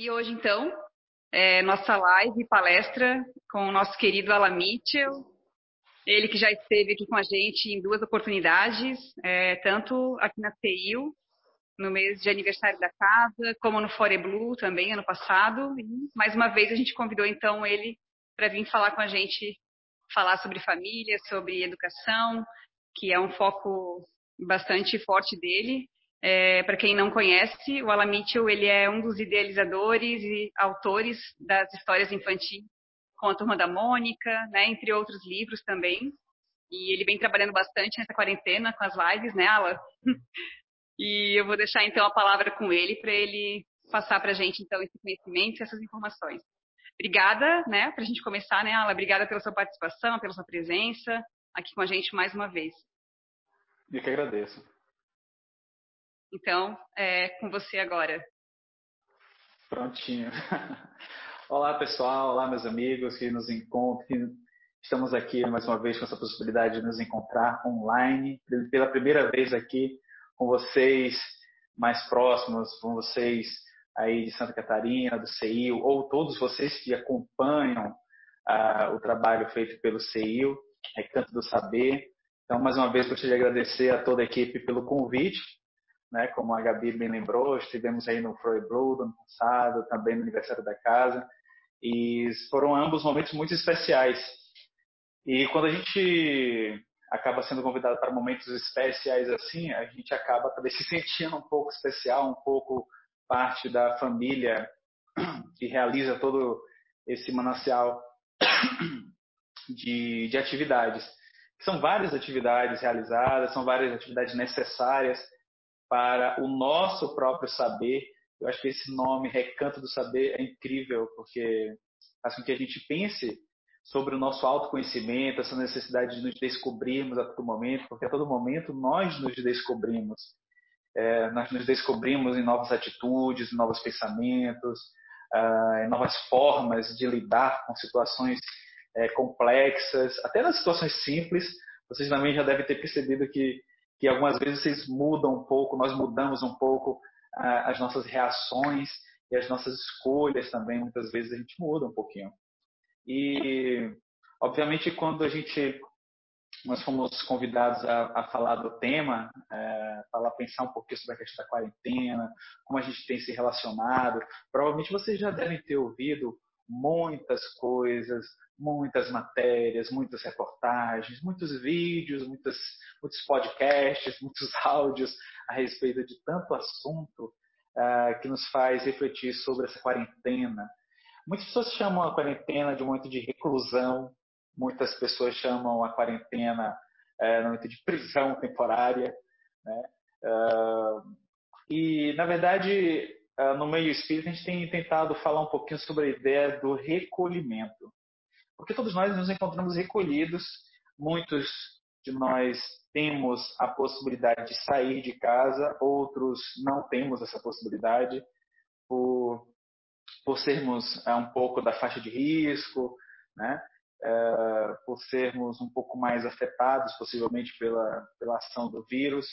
E hoje, então, é nossa live, palestra com o nosso querido Alan Mitchell, ele que já esteve aqui com a gente em duas oportunidades, é, tanto aqui na CEIU, no mês de aniversário da casa, como no Fore Blue também, ano passado. E, mais uma vez, a gente convidou, então, ele para vir falar com a gente, falar sobre família, sobre educação, que é um foco bastante forte dele. É, para quem não conhece, o Alan Mitchell ele é um dos idealizadores e autores das histórias infantis com a Turma da Mônica, né, entre outros livros também. E ele vem trabalhando bastante nessa quarentena com as lives, né, Alan? e eu vou deixar então a palavra com ele para ele passar para a gente então esse conhecimento e essas informações. Obrigada, né, para a gente começar, né, Alan? Obrigada pela sua participação, pela sua presença aqui com a gente mais uma vez. Eu que agradeço. Então, é com você agora. Prontinho. Olá, pessoal. Olá, meus amigos que nos encontram. Estamos aqui mais uma vez com essa possibilidade de nos encontrar online, pela primeira vez aqui com vocês mais próximos, com vocês aí de Santa Catarina, do CEIU, ou todos vocês que acompanham uh, o trabalho feito pelo CEIU, Recanto do Saber. Então, mais uma vez, gostaria de agradecer a toda a equipe pelo convite né? Como a Gabi bem lembrou, estivemos aí no Freud Blue ano passado, também no aniversário da casa, e foram ambos momentos muito especiais. E quando a gente acaba sendo convidado para momentos especiais assim, a gente acaba também se sentindo um pouco especial, um pouco parte da família que realiza todo esse manancial de, de atividades. São várias atividades realizadas, são várias atividades necessárias para o nosso próprio saber. Eu acho que esse nome, Recanto do Saber, é incrível, porque faz com que a gente pense sobre o nosso autoconhecimento, essa necessidade de nos descobrirmos a todo momento, porque a todo momento nós nos descobrimos. É, nós nos descobrimos em novas atitudes, em novos pensamentos, uh, em novas formas de lidar com situações é, complexas, até nas situações simples. Vocês também já devem ter percebido que que algumas vezes vocês mudam um pouco, nós mudamos um pouco uh, as nossas reações e as nossas escolhas também, muitas vezes a gente muda um pouquinho. E, obviamente, quando a gente, nós fomos convidados a, a falar do tema, é, falar, pensar um pouquinho sobre a questão da quarentena, como a gente tem se relacionado, provavelmente vocês já devem ter ouvido muitas coisas, muitas matérias, muitas reportagens, muitos vídeos, muitas, muitos podcasts, muitos áudios a respeito de tanto assunto uh, que nos faz refletir sobre essa quarentena. Muitas pessoas chamam a quarentena de um momento de reclusão, muitas pessoas chamam a quarentena uh, de momento de prisão temporária. Né? Uh, e, na verdade, no meio espírita, a gente tem tentado falar um pouquinho sobre a ideia do recolhimento. Porque todos nós nos encontramos recolhidos, muitos de nós temos a possibilidade de sair de casa, outros não temos essa possibilidade por, por sermos é, um pouco da faixa de risco, né? É, por sermos um pouco mais afetados possivelmente pela, pela ação do vírus,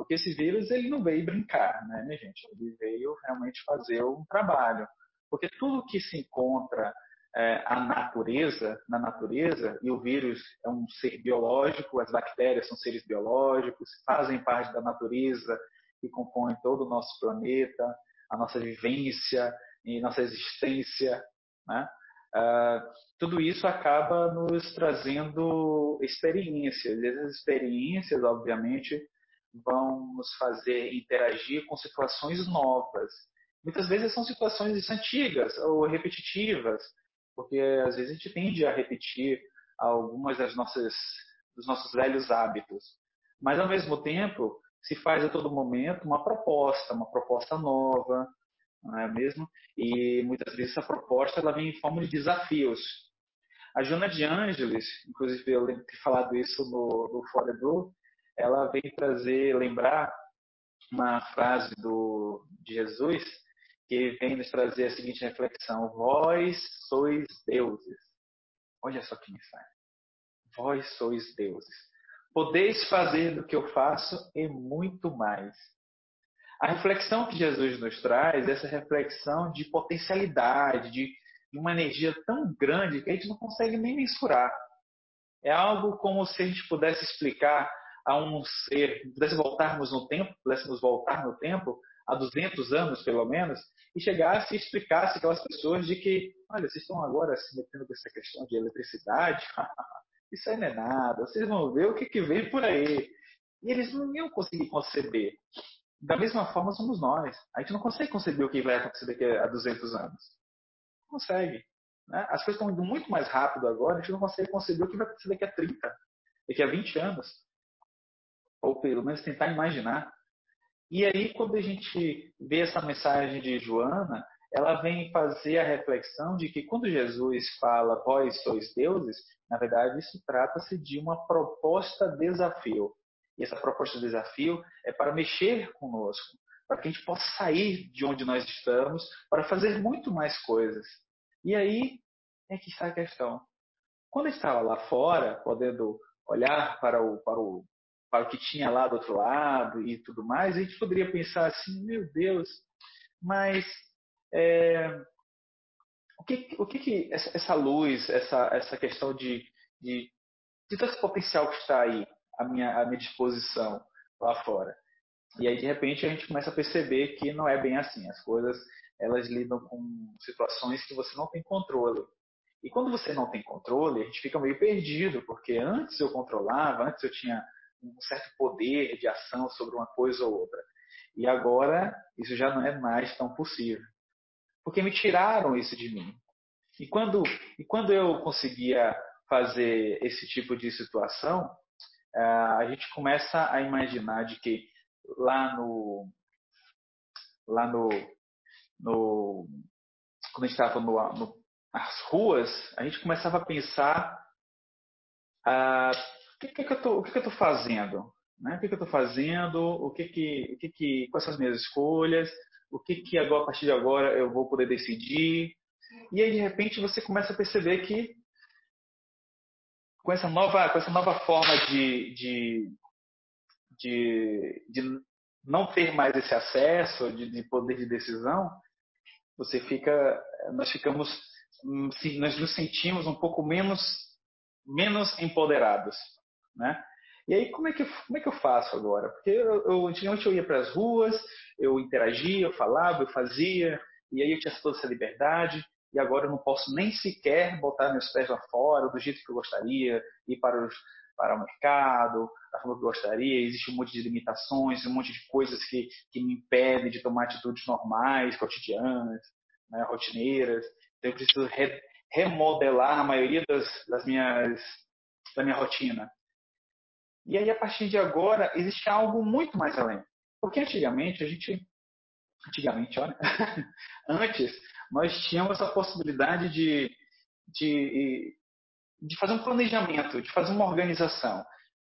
porque esse vírus ele não veio brincar, né, minha gente? Ele veio realmente fazer um trabalho, porque tudo que se encontra é, a natureza, na natureza, e o vírus é um ser biológico, as bactérias são seres biológicos, fazem parte da natureza que compõe todo o nosso planeta, a nossa vivência e nossa existência, né? Uh, tudo isso acaba nos trazendo experiências. E essas experiências, obviamente, vão nos fazer interagir com situações novas. Muitas vezes são situações antigas ou repetitivas, porque às vezes a gente tende a repetir algumas das nossas dos nossos velhos hábitos. Mas ao mesmo tempo, se faz a todo momento uma proposta, uma proposta nova, não é mesmo? E muitas vezes essa proposta ela vem em forma de desafios. A Jona de Ângeles, inclusive eu lembro de ter falado isso no, no Fora do, ela vem trazer, lembrar uma frase do, de Jesus, que vem nos trazer a seguinte reflexão: Vós sois deuses. Olha só que mensagem. Vós sois deuses. Podeis fazer do que eu faço e muito mais. A reflexão que Jesus nos traz, essa reflexão de potencialidade, de, de uma energia tão grande que a gente não consegue nem mensurar. É algo como se a gente pudesse explicar a um ser, pudesse voltarmos no tempo, pudéssemos voltar no tempo, há 200 anos pelo menos, e chegasse e explicasse aquelas pessoas de que, olha, vocês estão agora se metendo com essa questão de eletricidade, isso aí não é nada, vocês vão ver o que, que vem por aí. E eles não iam conseguir conceber. Da mesma forma somos nós. A gente não consegue conceber o que vai acontecer daqui a 200 anos. Não consegue. Né? As coisas estão indo muito mais rápido agora, a gente não consegue conceber o que vai acontecer daqui a 30, daqui a 20 anos. Ou pelo menos tentar imaginar. E aí, quando a gente vê essa mensagem de Joana, ela vem fazer a reflexão de que quando Jesus fala vós sois deuses, na verdade isso trata-se de uma proposta desafio. E essa proposta de desafio é para mexer conosco, para que a gente possa sair de onde nós estamos, para fazer muito mais coisas. E aí é que está a questão. Quando eu estava lá fora, podendo olhar para o, para o, para o que tinha lá do outro lado e tudo mais, a gente poderia pensar assim: meu Deus, mas é, o que, o que, que essa, essa luz, essa, essa questão de, de, de todo esse potencial que está aí, à minha, à minha disposição lá fora. E aí, de repente, a gente começa a perceber que não é bem assim. As coisas, elas lidam com situações que você não tem controle. E quando você não tem controle, a gente fica meio perdido, porque antes eu controlava, antes eu tinha um certo poder de ação sobre uma coisa ou outra. E agora, isso já não é mais tão possível. Porque me tiraram isso de mim. E quando, e quando eu conseguia fazer esse tipo de situação, é, a gente começa a imaginar de que lá no lá no, no quando a gente estava no, no, nas ruas a gente começava a pensar ah, que, que, que, eu tô, o que, que eu estou fazendo né? o que, que eu estou fazendo? O que que, o que que quais são as minhas escolhas? O que que agora a partir de agora eu vou poder decidir? E aí de repente você começa a perceber que com essa nova, com essa nova forma de, de, de, de não ter mais esse acesso de, de, poder de decisão, você fica, nós ficamos, nós nos sentimos um pouco menos, menos empoderados, né? E aí como é que como é que eu faço agora? Porque eu, eu antigamente eu ia para as ruas, eu interagia, eu falava, eu fazia, e aí eu tinha toda essa liberdade e agora eu não posso nem sequer botar meus pés lá fora do jeito que eu gostaria, ir para, os, para o mercado da forma que eu gostaria. Existe um monte de limitações, um monte de coisas que, que me impedem de tomar atitudes normais, cotidianas, né, rotineiras. Então eu preciso re, remodelar a maioria das, das minhas, da minha rotina. E aí, a partir de agora, existe algo muito mais além. Porque antigamente a gente antigamente, olha, antes nós tínhamos a possibilidade de, de, de fazer um planejamento, de fazer uma organização.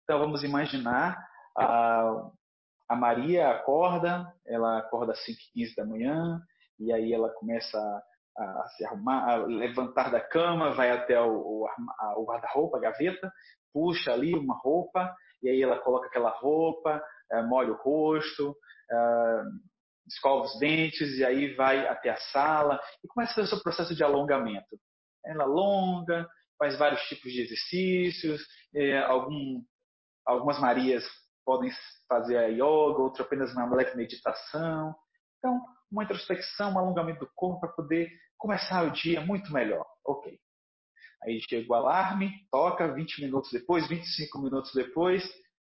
Então vamos imaginar a, a Maria acorda, ela acorda às 5h15 da manhã, e aí ela começa a, se arrumar, a levantar da cama, vai até o, o, o guarda-roupa, a gaveta, puxa ali uma roupa, e aí ela coloca aquela roupa, é, molha o rosto, é, escova os dentes e aí vai até a sala e começa o seu processo de alongamento. Ela alonga, faz vários tipos de exercícios, é, algum, algumas Marias podem fazer a yoga, outras apenas uma leve meditação. Então, uma introspecção, um alongamento do corpo para poder começar o dia muito melhor. Ok. Aí chega o alarme, toca 20 minutos depois, 25 minutos depois,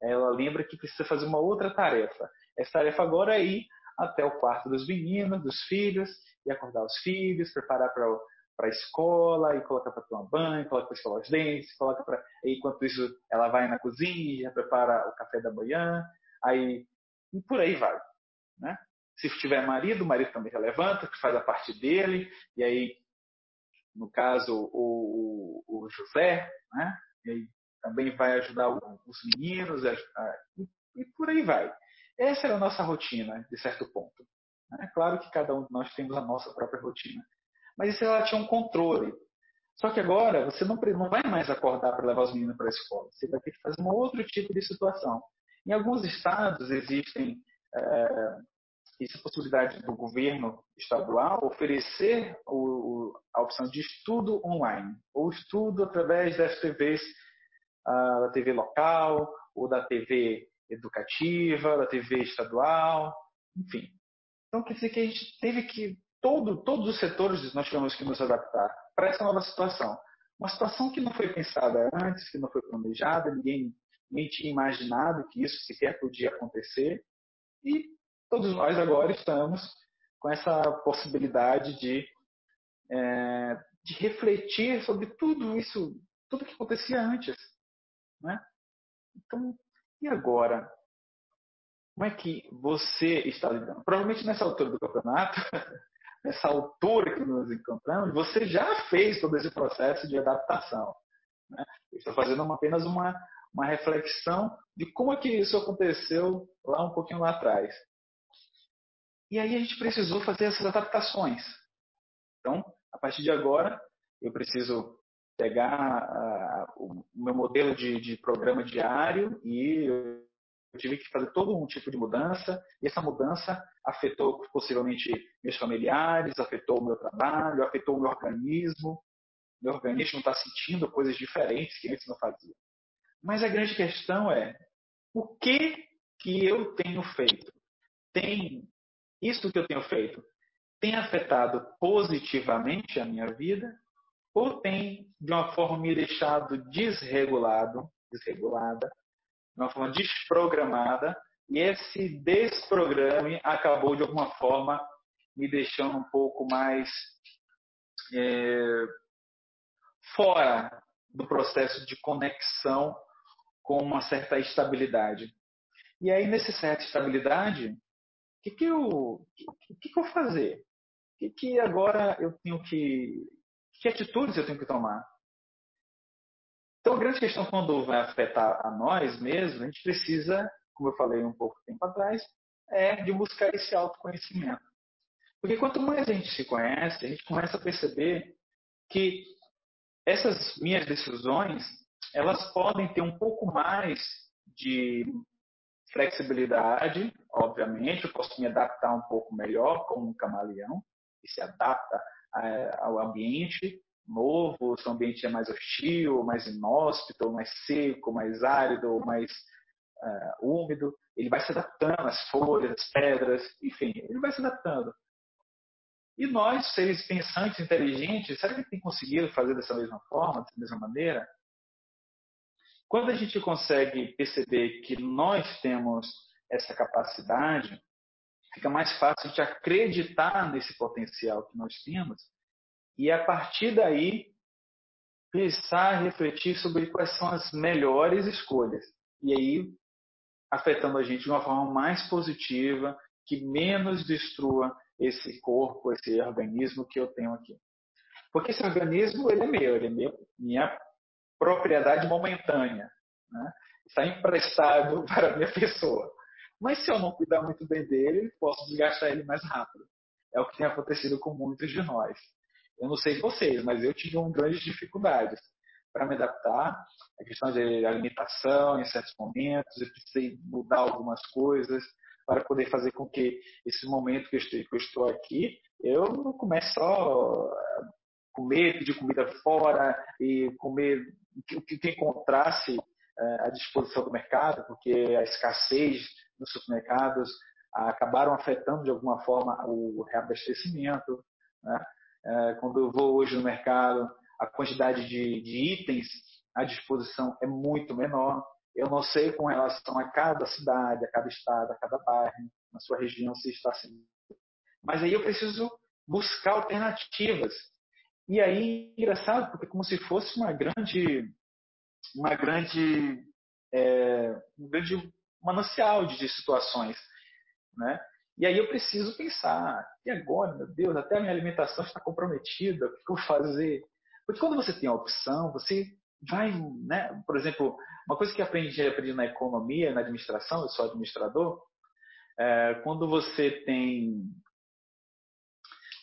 ela lembra que precisa fazer uma outra tarefa. Essa tarefa agora é ir até o quarto dos meninos, dos filhos, e acordar os filhos, preparar para para a escola e colocar para tomar banho, coloca para escovar os dentes, coloca para enquanto isso ela vai na cozinha, prepara o café da manhã, aí e por aí vai, né? Se tiver marido, o marido também já levanta, que faz a parte dele, e aí no caso o, o, o José, né? Também vai ajudar os meninos, a, a, e, por aí vai. Essa era a nossa rotina, de certo ponto. É claro que cada um de nós temos a nossa própria rotina. Mas isso ela tinha um controle. Só que agora você não, não vai mais acordar para levar os meninos para a escola. Você vai ter que fazer um outro tipo de situação. Em alguns estados existem é, essa possibilidade do governo estadual oferecer o, a opção de estudo online, ou estudo através das TVs, uh, da TV local, ou da TV educativa, da TV estadual, enfim. Então, quer dizer que a gente teve que, todo, todos os setores nós tivemos que nos adaptar para essa nova situação. Uma situação que não foi pensada antes, que não foi planejada, ninguém nem tinha imaginado que isso sequer podia acontecer. E todos nós agora estamos com essa possibilidade de, é, de refletir sobre tudo isso, tudo que acontecia antes. Né? Então, e agora? Como é que você está lidando? Provavelmente nessa altura do campeonato, nessa altura que nos encontramos, você já fez todo esse processo de adaptação. Né? Estou fazendo uma, apenas uma, uma reflexão de como é que isso aconteceu lá um pouquinho lá atrás. E aí a gente precisou fazer essas adaptações. Então, a partir de agora, eu preciso pegar uh, o meu modelo de, de, programa diário e eu tive que fazer todo um tipo de mudança. E essa mudança afetou possivelmente meus familiares, afetou o meu trabalho, afetou o meu organismo. Meu organismo está sentindo coisas diferentes que antes não fazia. Mas a grande questão é o que que eu tenho feito? Tem isso que eu tenho feito tem afetado positivamente a minha vida ou tem de uma forma me deixado desregulado, desregulada, de uma forma desprogramada e esse desprograme acabou de alguma forma me deixando um pouco mais é, fora do processo de conexão com uma certa estabilidade. E aí, nesse certa estabilidade, que, que, eu, que, que eu fazer? O que, que agora eu tenho que. Que atitudes eu tenho que tomar? Então, a grande questão quando vai afetar a nós mesmos, a gente precisa, como eu falei um pouco tempo atrás, é de buscar esse autoconhecimento. Porque quanto mais a gente se conhece, a gente começa a perceber que essas minhas decisões elas podem ter um pouco mais de flexibilidade, obviamente, eu posso me adaptar um pouco melhor como um camaleão, que se adapta é, ao ambiente novo, se o ambiente é mais hostil, mais inóspito, mais seco, mais árido, mais uh, úmido, ele vai se adaptando às folhas, às pedras, enfim, ele vai se adaptando. E nós, seres pensantes, inteligentes, será que tem conseguido fazer dessa mesma forma, dessa mesma maneira? Quando a gente consegue perceber que nós temos essa capacidade, fica mais fácil gente acreditar nesse potencial que nós temos e a partir daí pensar, refletir sobre quais são as melhores escolhas. E aí afetando a gente de uma forma mais positiva, que menos destrua esse corpo, esse organismo que eu tenho aqui. Porque esse organismo ele é meu, ele é meu, minha propriedade momentânea. Né? Está emprestado para a minha pessoa. Mas se eu não cuidar muito bem dele, posso desgastar ele mais rápido. É o que tem acontecido com muitos de nós. Eu não sei vocês, mas eu tive um grandes dificuldades para me adaptar. A questão de alimentação em certos momentos, eu precisei mudar algumas coisas para poder fazer com que esse momento que eu estou aqui, eu não comece só comer, pedir comida fora e comer o que encontrasse é, à disposição do mercado, porque a escassez nos supermercados acabaram afetando de alguma forma o reabastecimento. Né? É, quando eu vou hoje no mercado, a quantidade de, de itens à disposição é muito menor. Eu não sei com relação a cada cidade, a cada estado, a cada bairro, na sua região, se está assim. Mas aí eu preciso buscar alternativas. E aí, engraçado, porque é como se fosse uma grande, uma grande, é, um grande manancial de, de situações, né? E aí eu preciso pensar, e agora, meu Deus, até a minha alimentação está comprometida, o que eu vou fazer? Porque quando você tem a opção, você vai, né? Por exemplo, uma coisa que aprendi, aprendi na economia, na administração, eu sou administrador, é, quando você tem,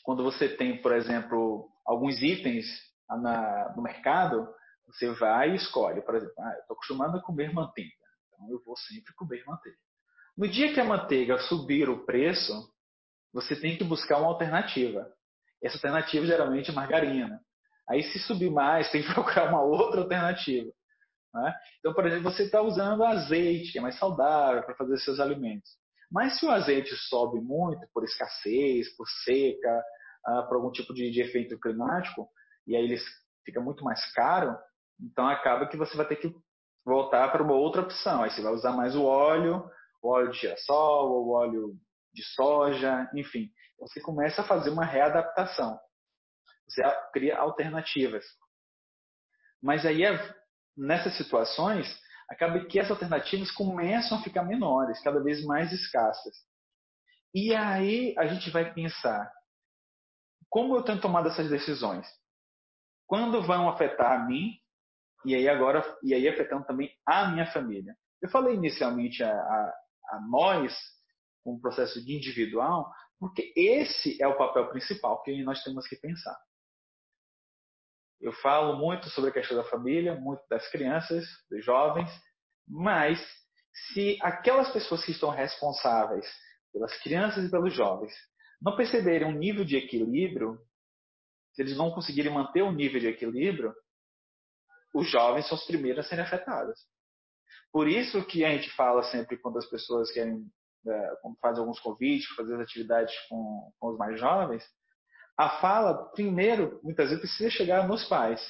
quando você tem, por exemplo, alguns itens na, no mercado, você vai e escolhe, por exemplo, ah, eu estou acostumado a comer manteiga, então eu vou sempre comer manteiga. No dia que a manteiga subir o preço, você tem que buscar uma alternativa. Essa alternativa geralmente é margarina. Aí, se subir mais, tem que procurar uma outra alternativa. Né? Então, por exemplo, você está usando azeite, que é mais saudável para fazer seus alimentos. Mas se o azeite sobe muito por escassez, por seca, uh, por algum tipo de, de, efeito climático, e aí ele fica muito mais caro, então acaba que você vai ter que voltar para uma outra opção. Aí você vai usar mais o óleo, o óleo de girassol, o óleo de soja, enfim. Você começa a fazer uma readaptação. Você cria alternativas. Mas aí, nessas situações, acaba que essas alternativas começam a ficar menores, cada vez mais escassas. E aí a gente vai pensar, como eu tenho tomado essas decisões? Quando vão afetar a mim e aí agora e aí afetando também a minha família? Eu falei inicialmente a, a, a nós, um processo de individual, porque esse é o papel principal que nós temos que pensar. Eu falo muito sobre a questão da família, muito das crianças, dos jovens, mas se aquelas pessoas que estão responsáveis pelas crianças e pelos jovens não perceberem um nível de equilíbrio, se eles não conseguirem manter um nível de equilíbrio, os jovens são os primeiros a serem afetados. Por isso que a gente fala sempre quando as pessoas querem, é, fazem alguns convites, fazer atividades com, com os mais jovens, a fala, primeiro, muitas vezes precisa chegar nos pais,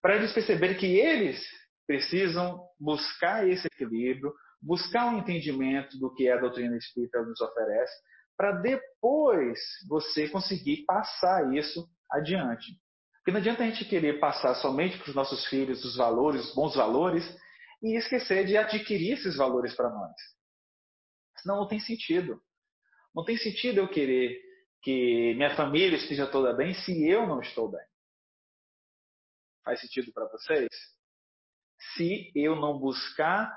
para eles perceberem que eles precisam buscar esse equilíbrio, buscar um entendimento do que a doutrina espírita nos oferece, para depois você conseguir passar isso adiante. Porque não adianta a gente querer passar somente para os nossos filhos os valores, os bons valores, e esquecer de adquirir esses valores para nós. Senão não tem sentido. Não tem sentido eu querer que minha família esteja toda bem se eu não estou bem. Faz sentido para vocês? Se eu não buscar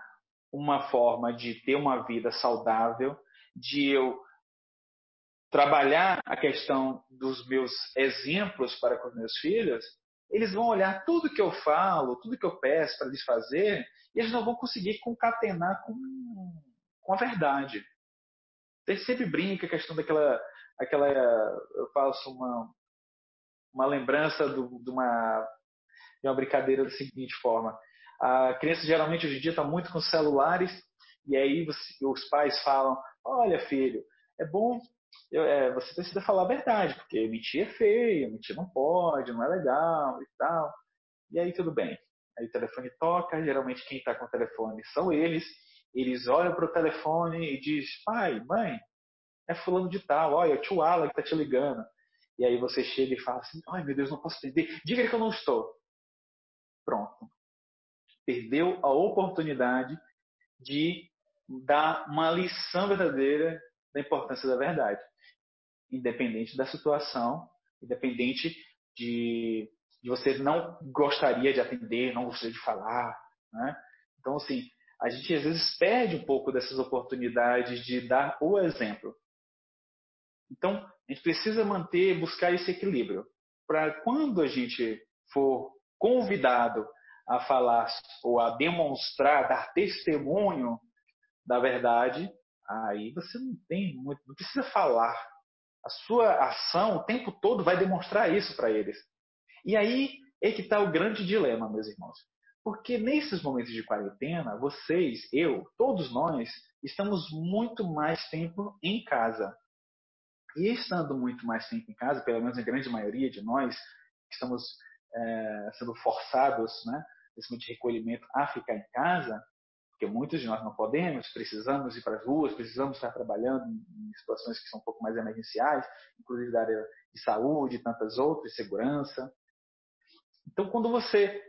uma forma de ter uma vida saudável, de eu trabalhar a questão dos meus exemplos para com os meus filhos, eles vão olhar tudo que eu falo, tudo que eu peço para eles fazer, e eles não vão conseguir concatenar com, com a verdade. Gente sempre brinca a questão daquela aquela eu faço uma uma lembrança do, de uma de uma brincadeira da seguinte forma a criança geralmente hoje em dia está muito com celulares e aí você, os pais falam olha filho é bom eu, é, você precisa falar a verdade porque mentir é feio mentir não pode não é legal e tal e aí tudo bem aí o telefone toca geralmente quem está com o telefone são eles eles olham para o telefone e diz pai mãe é fulano de tal, olha, é o tio Alan que tá te ligando. E aí você chega e fala assim, ai meu Deus, não posso atender, diga que eu não estou. Pronto. Perdeu a oportunidade de dar uma lição verdadeira da importância da verdade. Independente da situação, independente de, de você não gostaria de atender, não gostaria de falar. Né? Então, assim, a gente às vezes perde um pouco dessas oportunidades de dar o exemplo. Então, a gente precisa manter, buscar esse equilíbrio. Para quando a gente for convidado a falar ou a demonstrar, dar testemunho da verdade, aí você não tem muito, não precisa falar. A sua ação o tempo todo vai demonstrar isso para eles. E aí é que está o grande dilema, meus irmãos. Porque nesses momentos de quarentena, vocês, eu, todos nós, estamos muito mais tempo em casa. E estando muito mais tempo em casa, pelo menos a grande maioria de nós, estamos é, sendo forçados, né, nesse momento de recolhimento, a ficar em casa, porque muitos de nós não podemos, precisamos ir para as ruas, precisamos estar trabalhando em situações que são um pouco mais emergenciais, inclusive da área de saúde tantas outras, segurança. Então, quando você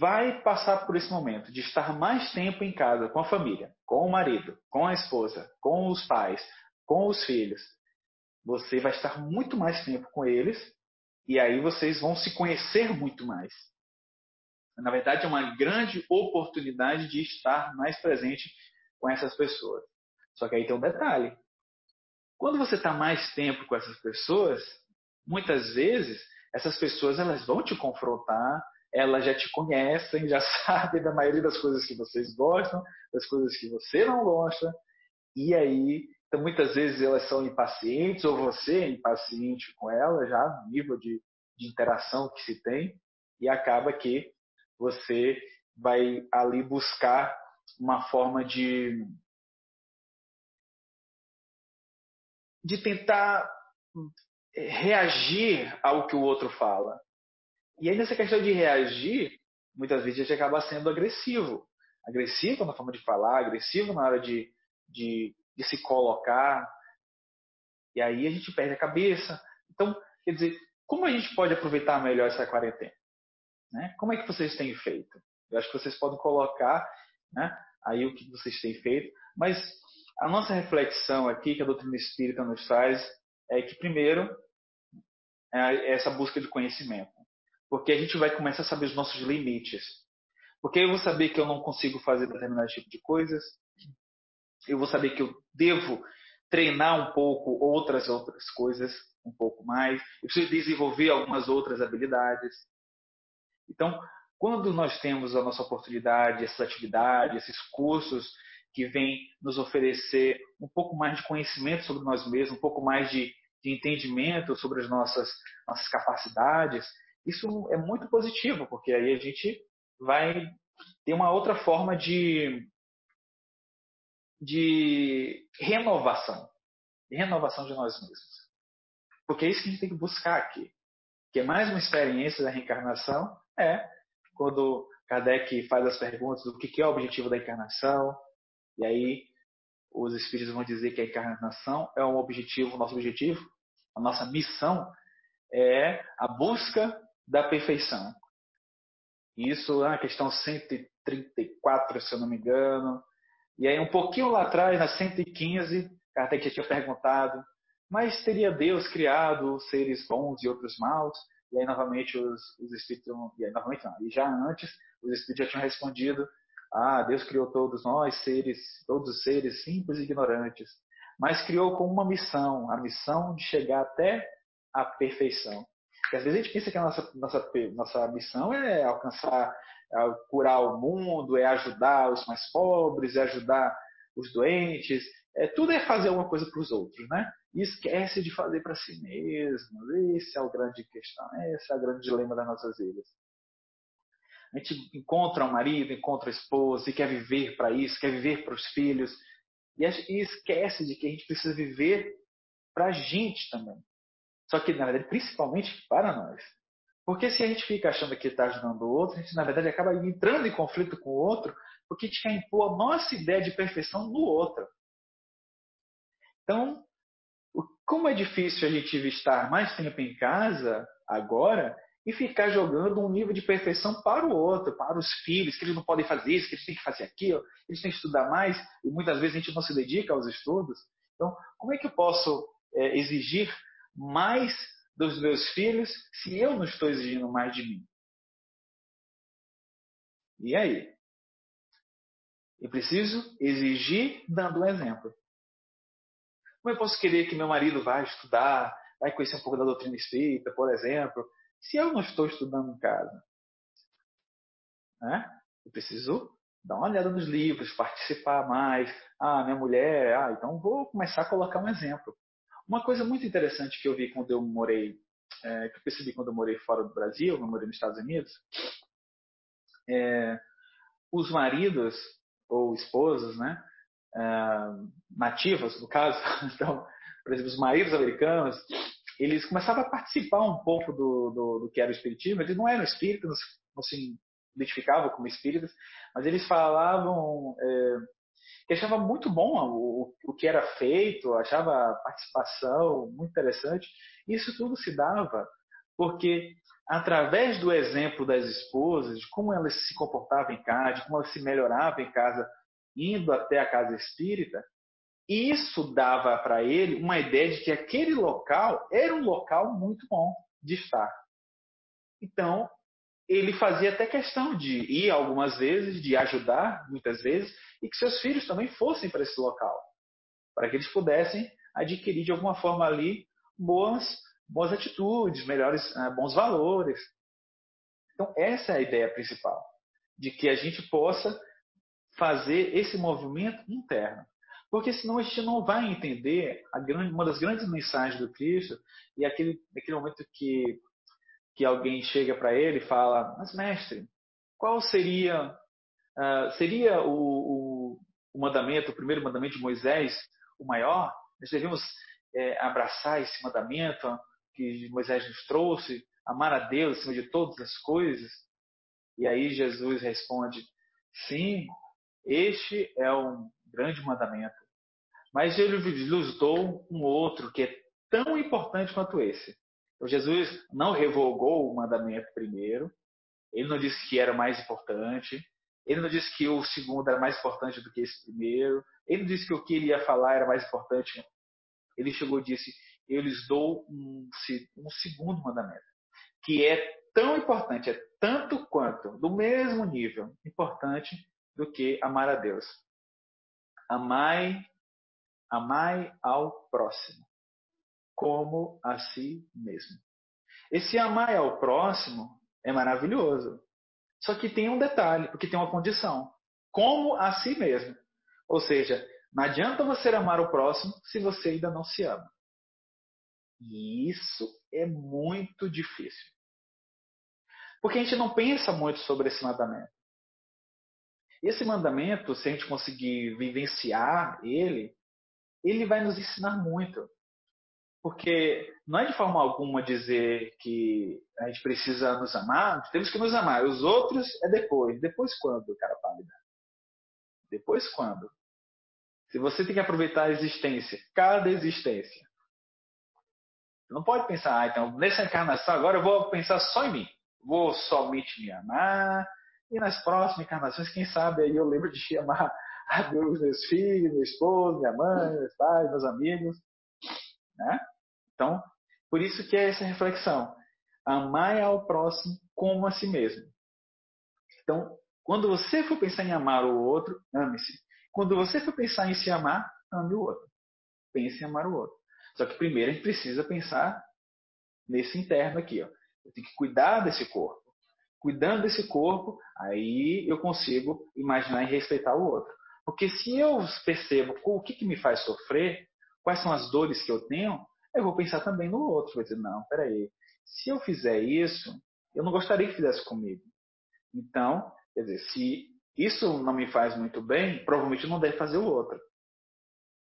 vai passar por esse momento de estar mais tempo em casa com a família, com o marido, com a esposa, com os pais, com os filhos, você vai estar muito mais tempo com eles e aí vocês vão se conhecer muito mais. Na verdade, é uma grande oportunidade de estar mais presente com essas pessoas. Só que aí tem um detalhe. Quando você está mais tempo com essas pessoas, muitas vezes essas pessoas elas vão te confrontar, elas já te conhecem, já sabem da maioria das coisas que vocês gostam, das coisas que você não gosta, e aí Então, muitas vezes elas são impacientes, ou você é impaciente com elas, já nível de, de interação que se tem, e acaba que você vai ali buscar uma forma de de tentar é, reagir ao que o outro fala. E aí nessa questão de reagir, muitas vezes a gente acaba sendo agressivo. Agressivo na forma de falar, agressivo na hora de, de, de se colocar. E aí a gente perde a cabeça. Então, quer dizer, como a gente pode aproveitar melhor essa quarentena? Né? Como é que vocês têm feito? Eu acho que vocês podem colocar né, aí o que vocês têm feito. Mas a nossa reflexão aqui, que a doutrina espírita nos traz, é que, primeiro, é essa busca de conhecimento. Porque a gente vai começar a saber os nossos limites. Porque eu vou saber que eu não consigo fazer determinado tipo de coisas. Eu vou saber que eu devo treinar um pouco outras outras coisas, um pouco mais. Eu preciso desenvolver algumas outras habilidades. Então, quando nós temos a nossa oportunidade, essas atividades, esses cursos que vêm nos oferecer um pouco mais de conhecimento sobre nós mesmos, um pouco mais de, de entendimento sobre as nossas, nossas capacidades, isso é muito positivo, porque aí a gente vai ter uma outra forma de, de renovação, renovação de nós mesmos. Porque é isso que a gente tem que buscar aqui. Que é mais uma experiência da reencarnação, é quando Kardec faz as perguntas do que é o objetivo da encarnação, e aí os espíritos vão dizer que a encarnação é um objetivo, nosso objetivo, a nossa missão é a busca da perfeição. Isso é a questão 134, se eu não me engano. E aí um pouquinho lá atrás, na 115, Kardec já tinha perguntado, mas teria Deus criado seres bons e outros maus? E aí, novamente, os, os espíritos. E aí, novamente, não. E já antes, os espíritos já tinham respondido: Ah, Deus criou todos nós, seres, todos os seres simples e ignorantes. Mas criou com uma missão: a missão de chegar até a perfeição. Porque às vezes a gente pensa que a nossa, nossa, nossa missão é alcançar, é curar o mundo, é ajudar os mais pobres, é ajudar os doentes, é, tudo é fazer alguma coisa para os outros, né? E esquece de fazer para si mesmo. Esse é o grande questão, esse é o grande dilema das nossas vidas. A gente encontra um marido, encontra a esposa e quer viver para isso, quer viver para os filhos. E, e esquece de que a gente precisa viver para a gente também. Só que, na verdade, principalmente para nós. Porque se a gente fica achando que está ajudando o outro, a gente, na verdade, acaba entrando em conflito com o outro, porque a gente quer impor a nossa ideia de perfeição no outro. Então, como é difícil a gente estar mais tempo em casa agora e ficar jogando um nível de perfeição para o outro, para os filhos, que eles não podem fazer isso, que eles têm que fazer aquilo, eles têm que estudar mais e muitas vezes a gente não se dedica aos estudos. Então, como é que eu posso é, exigir mais dos meus filhos se eu não estou exigindo mais de mim? E aí? Eu preciso exigir dando um exemplo. Como eu posso querer que meu marido vá estudar, vai conhecer um pouco da doutrina espírita, por exemplo, se eu não estou estudando em casa? Né? Eu preciso dar uma olhada nos livros, participar mais. Ah, minha mulher, ah, então vou começar a colocar um exemplo. Uma coisa muito interessante que eu vi quando eu morei, é, que eu percebi quando eu morei fora do Brasil, eu morei nos Estados Unidos, é, os maridos ou esposas, né, uh, nativas, no caso, então, por exemplo, os maridos americanos, eles começavam a participar um pouco do, do, do que era o espiritismo. Eles não eram espíritas, não se identificavam como espíritas, mas eles falavam é, que achava muito bom o, o que era feito, achava a participação muito interessante. Isso tudo se dava porque através do exemplo das esposas, de como elas se comportavam em casa, de como elas se melhoravam em casa indo até a casa espírita, isso dava para ele uma ideia de que aquele local era um local muito bom de estar. Então, ele fazia até questão de ir algumas vezes, de ajudar muitas vezes, e que seus filhos também fossem para esse local, para que eles pudessem adquirir de alguma forma ali boas, boas atitudes, melhores, eh, bons valores. Então, essa é a ideia principal, de que a gente possa fazer esse movimento interno. Porque senão a gente não vai entender grande, uma das grandes mensagens do Cristo e aquele, aquele momento que, que alguém chega para ele e fala: Mas, mestre, qual seria, uh, seria o, o, o, mandamento, o primeiro mandamento de Moisés, o maior? Nós devemos é, abraçar esse mandamento que Moisés nos trouxe, amar a Deus acima de todas as coisas? E aí Jesus responde: Sim, este é um grande mandamento. Mas ele nos dou um outro que é tão importante quanto esse. Então, Jesus não revogou o mandamento primeiro, ele não disse que era mais importante, ele não disse que o segundo era mais importante do que esse primeiro, ele não disse que o que ele ia falar era mais importante. Ele chegou e disse: Eu lhes dou um, um segundo mandamento, que é tão importante, é tanto quanto, do mesmo nível importante do que amar a Deus. Amai, amai ao próximo, como a si mesmo. Esse amai ao próximo é maravilhoso. Só que tem um detalhe, porque tem uma condição. Como a si mesmo. Ou seja, não adianta você amar o próximo se você ainda não se ama. E isso é muito difícil. Porque a gente não pensa muito sobre esse mandamento. Esse mandamento, se a gente conseguir vivenciar ele, ele vai nos ensinar muito. Porque não é de forma alguma dizer que a gente precisa nos amar, temos que nos amar. Os outros é depois. Depois quando, cara pálida? Depois quando? Se você tem que aproveitar a existência, cada existência. Você não pode pensar, ah, então, nessa encarnação agora eu vou pensar só em mim. Vou somente me amar, e nas próximas encarnações, quem sabe aí eu lembro de amar a Deus, meus filhos, meu esposo, minha mãe, meus pais, meus amigos. Né? Então, por isso que é essa reflexão. Amar ao próximo como a si mesmo. Então, quando você for pensar em amar o outro, ame-se. Quando você for pensar em se amar, ame o outro. Pense em amar o outro. Só que primeiro a gente precisa pensar nesse interno aqui. Ó. Eu tenho que cuidar desse corpo cuidando desse corpo, aí eu consigo imaginar e respeitar o outro. Porque se eu percebo o que, que me faz sofrer, quais são as dores que eu tenho, eu vou pensar também no outro. Vou dizer, não, peraí, se eu fizer isso, eu não gostaria que fizesse comigo. Então, quer dizer, se isso não me faz muito bem, provavelmente não deve fazer o outro.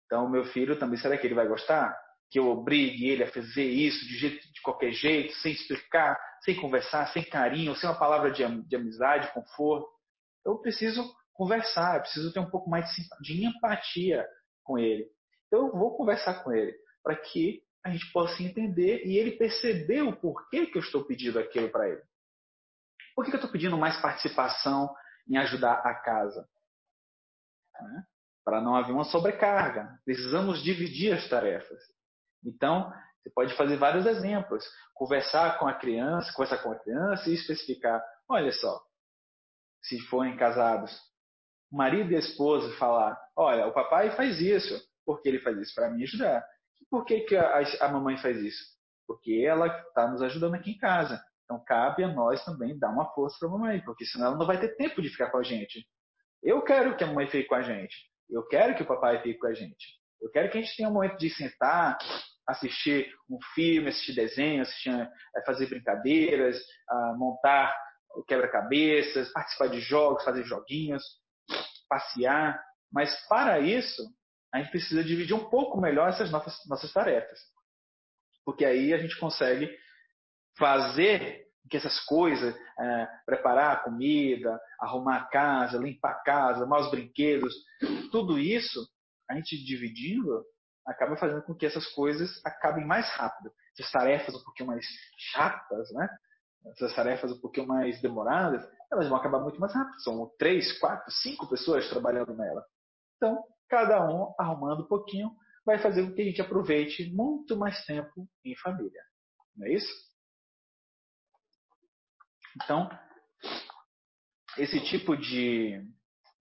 Então, meu filho também, será que ele vai gostar? Que eu obrigue ele a fazer isso de, jeito, de qualquer jeito, sem explicar, sem conversar, sem carinho, sem uma palavra de, de amizade, conforto. Eu preciso conversar, eu preciso ter um pouco mais de, empatia com ele. Então eu vou conversar com ele para que a gente possa entender e ele perceber o porquê que eu estou pedindo aquilo para ele. Por que, que eu estou pedindo mais participação em ajudar a casa? Né? Para não haver uma sobrecarga. Precisamos dividir as tarefas. Então, você pode fazer vários exemplos. Conversar com a criança, conversar com a criança e especificar. Olha só, se forem casados, marido e a esposa falar: Olha, o papai faz isso, porque ele faz isso para me ajudar. E por que, que a, a mamãe faz isso? Porque ela está nos ajudando aqui em casa. Então cabe a nós também dar uma força para a mamãe, porque senão ela não vai ter tempo de ficar com a gente. Eu quero que a mamãe fique com a gente. Eu quero que o papai fique com a gente. Eu quero que a gente tenha um momento de sentar, assistir um filme, assistir desenho, assistir, é, fazer brincadeiras, montar o quebra-cabeças, participar de jogos, fazer joguinhos, passear. Mas para isso, a gente precisa dividir um pouco melhor essas nossas, nossas tarefas. Porque aí a gente consegue fazer que essas coisas, é, preparar a comida, arrumar a casa, limpar a casa, arrumar os brinquedos, tudo isso, a gente dividindo, acaba fazendo com que essas coisas acabem mais rápido. Essas tarefas um pouquinho mais chatas, né? essas tarefas um pouquinho mais demoradas, elas vão acabar muito mais rápido. São três, quatro, cinco pessoas trabalhando nela. Então, cada um arrumando um pouquinho vai fazer com que a gente aproveite muito mais tempo em família. Não é isso? Então, esse tipo de,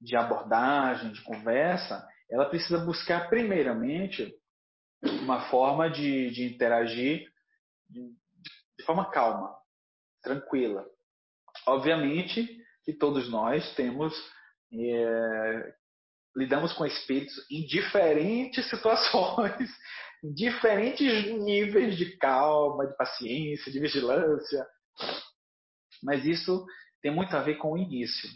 de abordagem, de conversa, ela precisa buscar, primeiramente, uma forma de, de interagir de, de forma calma, tranquila. Obviamente que todos nós temos é, lidamos com espíritos em diferentes situações, em diferentes níveis de calma, de paciência, de vigilância. Mas isso tem muito a ver com o início.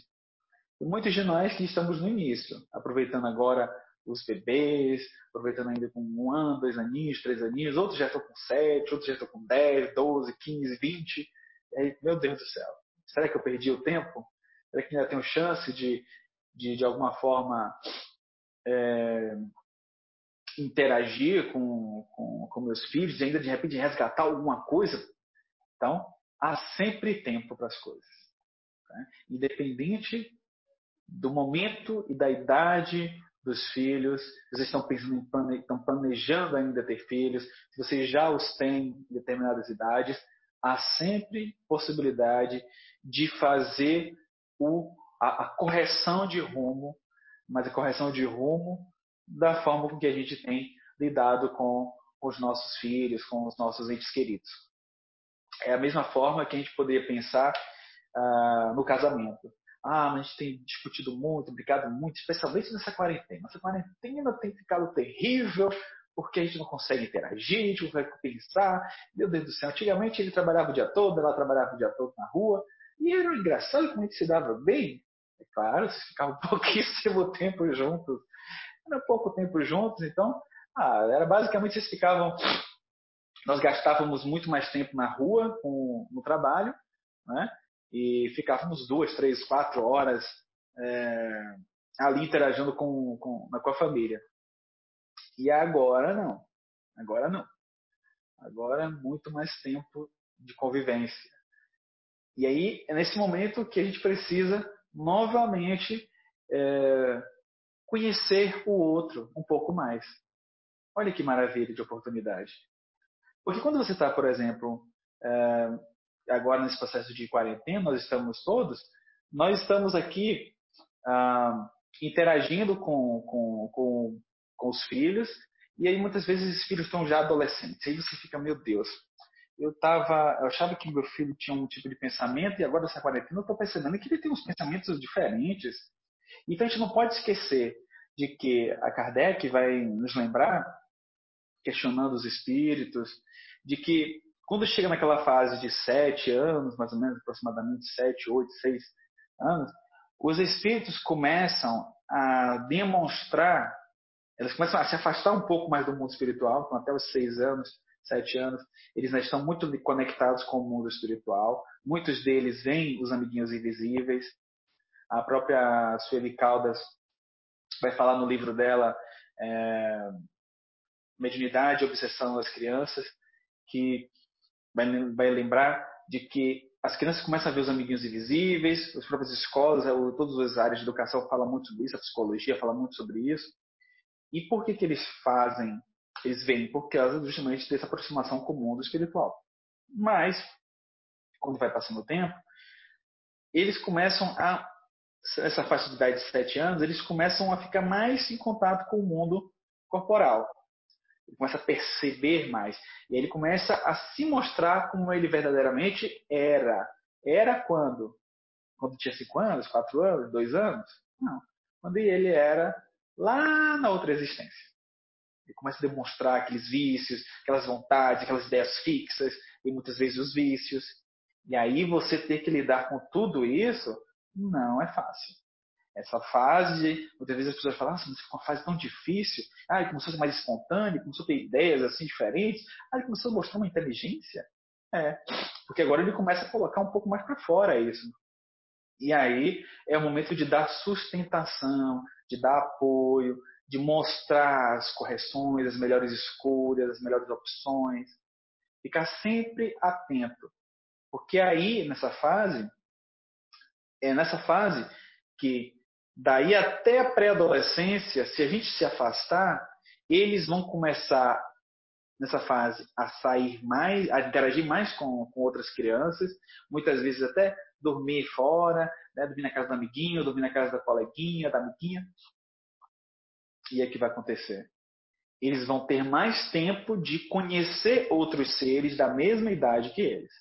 E muitos de nós que estamos no início, aproveitando agora os bebês, aproveitando ainda com um ano, dois aninhos, três aninhos, outros já estão com sete, outros já estão com dez, doze, quinze, vinte. Aí, meu Deus do céu, será que eu perdi o tempo? Será que ainda tenho chance de, de, de alguma forma, é, interagir com, com, com meus filhos e ainda de repente resgatar alguma coisa? Então, há sempre tempo para as coisas. Tá? Independente do momento e da idade dos filhos, vocês estão pensando estão planejando ainda ter filhos, se vocês já os têm em determinadas idades, há sempre possibilidade de fazer o... a, a correção de rumo, mas a correção de rumo da forma com que a gente tem lidado com os nossos filhos, com os nossos entes queridos. É a mesma forma que a gente poderia pensar ah, no casamento. Ah, mas a gente tem discutido muito, brigado muito, especialmente nessa quarentena. Essa quarentena tem ficado terrível porque a gente não consegue interagir, a gente não consegue pensar. Meu Deus do céu, antigamente ele trabalhava o dia todo, ela trabalhava o dia todo na rua, e era engraçado como a gente se dava bem. É claro, se ficava pouquíssimo tempo juntos, era pouco tempo juntos, então, ah, era basicamente vocês ficavam. Nós gastávamos muito mais tempo na rua, com, no trabalho, né? E ficávamos duas, três, quatro horas é, ali interagindo com, com, com a família. E agora não. Agora não. Agora é muito mais tempo de convivência. E aí é nesse momento que a gente precisa novamente é, conhecer o outro um pouco mais. Olha que maravilha de oportunidade. Porque quando você está, por exemplo, é, agora nesse processo de quarentena, nós estamos todos, nós estamos aqui ah, interagindo com, com, com, com os filhos, e aí muitas vezes esses filhos estão já adolescentes. Aí você fica, meu Deus, eu tava, eu achava que meu filho tinha um tipo de pensamento e agora nessa quarentena eu estou percebendo que ele tem uns pensamentos diferentes. Então a gente não pode esquecer de que a Kardec vai nos lembrar, questionando os espíritos, de que quando chega naquela fase de sete anos, mais ou menos, aproximadamente sete, oito, seis anos, os espíritos começam a demonstrar, eles começam a se afastar um pouco mais do mundo espiritual, então até os seis anos, sete anos, eles ainda estão muito conectados com o mundo espiritual. Muitos deles veem os amiguinhos invisíveis. A própria Sueli Caldas vai falar no livro dela é, Mediunidade e Obsessão das Crianças, que vai, vai lembrar de que as crianças começam a ver os amiguinhos invisíveis, as próprias escolas, todas as áreas de educação falam muito sobre isso, a psicologia fala muito sobre isso. E por que, que eles fazem, eles vêm? Por causa justamente dessa aproximação com o mundo espiritual. Mas, quando vai passando o tempo, eles começam a, essa faixa de idade de 7 anos, eles começam a ficar mais em contato com o mundo corporal. Ele começa a perceber mais. E ele começa a se mostrar como ele verdadeiramente era. Era quando? Quando tinha 5 anos, 4 anos, 2 anos? Não. Quando ele era lá na outra existência. Ele começa a demonstrar aqueles vícios, aquelas vontades, aquelas ideias fixas, e muitas vezes os vícios. E aí você ter que lidar com tudo isso não é fácil. Essa fase, muitas vezes as pessoas falam, nossa, mas ficou uma fase tão difícil. Ah, começou a ser mais espontâneo, começou a ter ideias assim diferentes. Ah, ele começou a mostrar uma inteligência. É, porque agora ele começa a colocar um pouco mais para fora isso. E aí é o momento de dar sustentação, de dar apoio, de mostrar as correções, as melhores escolhas, as melhores opções. Ficar sempre atento. Porque aí, nessa fase, é nessa fase que Daí até a pré-adolescência, se a gente se afastar, eles vão começar nessa fase a sair mais, a interagir mais com, com outras crianças, muitas vezes até dormir fora, né? dormir na casa do amiguinho, dormir na casa da coleguinha, da amiguinha. E é que vai acontecer? Eles vão ter mais tempo de conhecer outros seres da mesma idade que eles.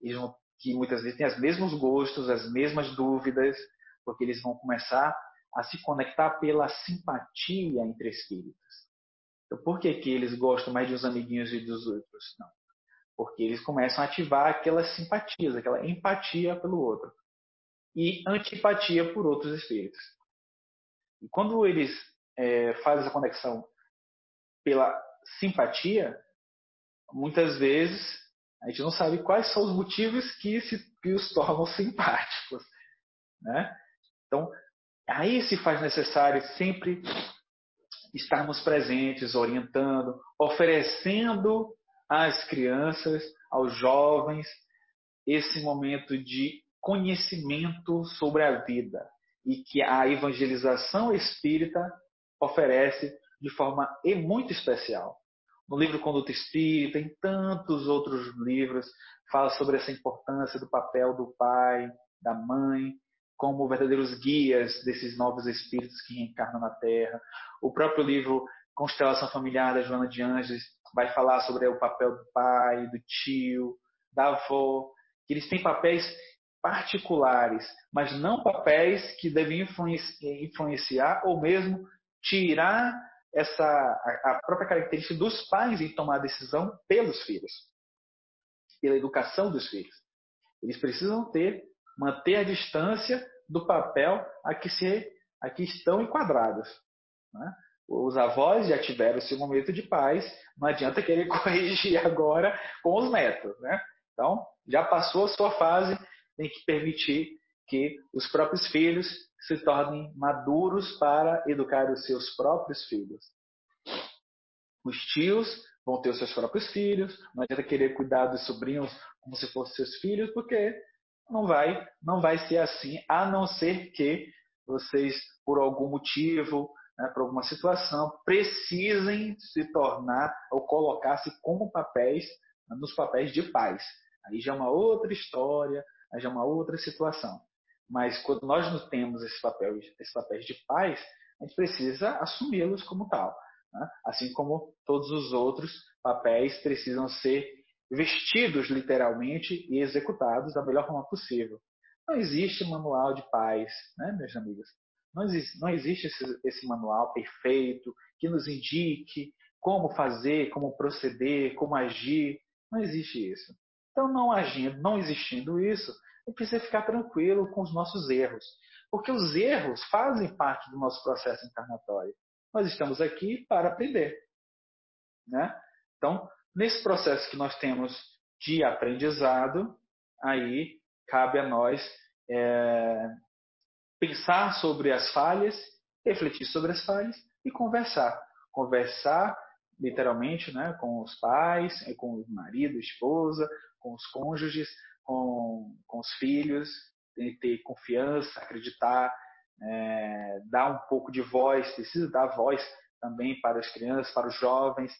Eles vão, que muitas vezes têm os mesmos gostos, as mesmas dúvidas, porque eles vão começar a se conectar pela simpatia entre espíritos. Então, por que, que eles gostam mais de uns amiguinhos e dos outros? Não. Porque eles começam a ativar aquelas simpatias, aquela empatia pelo outro. E antipatia por outros espíritos. E quando eles é, fazem essa conexão pela simpatia, muitas vezes a gente não sabe quais são os motivos que, se, que os tornam simpáticos. Né? Então, aí se faz necessário sempre estarmos presentes, orientando, oferecendo às crianças, aos jovens, esse momento de conhecimento sobre a vida e que a evangelização espírita oferece de forma muito especial. No livro Conduta Espírita, em tantos outros livros, fala sobre essa importância do papel do pai, da mãe, como verdadeiros guias desses novos espíritos que reencarnam na Terra. O próprio livro Constelação Familiar da Joana de Anjos vai falar sobre o papel do pai, do tio, da avó, que eles têm papéis particulares, mas não papéis que devem influenciar ou mesmo tirar essa a própria característica dos pais em tomar decisão pelos filhos, pela educação dos filhos. Eles precisam ter manter a distância do papel a que, se, a que estão enquadrados. Né? Os avós já tiveram seu momento de paz, não adianta querer corrigir agora com os netos. Né? Então, já passou a sua fase, tem que permitir que os próprios filhos se tornem maduros para educar os seus próprios filhos. Os tios vão ter os seus próprios filhos, não adianta querer cuidar dos sobrinhos como se fossem seus filhos, porque não vai, não vai ser assim, a não ser que vocês, por algum motivo, né, por alguma situação, precisem se tornar ou colocar-se como papéis né, nos papéis de pais. Aí já é uma outra história, aí já é uma outra situação. Mas quando nós não temos esses papéis, esses papéis de pais, a gente precisa assumi-los como tal. Né? Assim como todos os outros papéis precisam ser vestidos literalmente e executados da melhor forma possível. Não existe manual de paz, né, meus amigos? Não existe, não existe esse, esse manual perfeito que nos indique como fazer, como proceder, como agir. Não existe isso. Então, não agindo, não existindo isso, gente precisa ficar tranquilo com os nossos erros. Porque os erros fazem parte do nosso processo encarnatório. Nós estamos aqui para aprender. Né? Então, Nesse processo que nós temos de aprendizado, aí cabe a nós é, pensar sobre as falhas, refletir sobre as falhas e conversar. Conversar, literalmente, né, com os pais, com o marido, esposa, com os cônjuges, com, com os filhos, ter confiança, acreditar, é, dar um pouco de voz, precisa dar voz também para as crianças, para os jovens,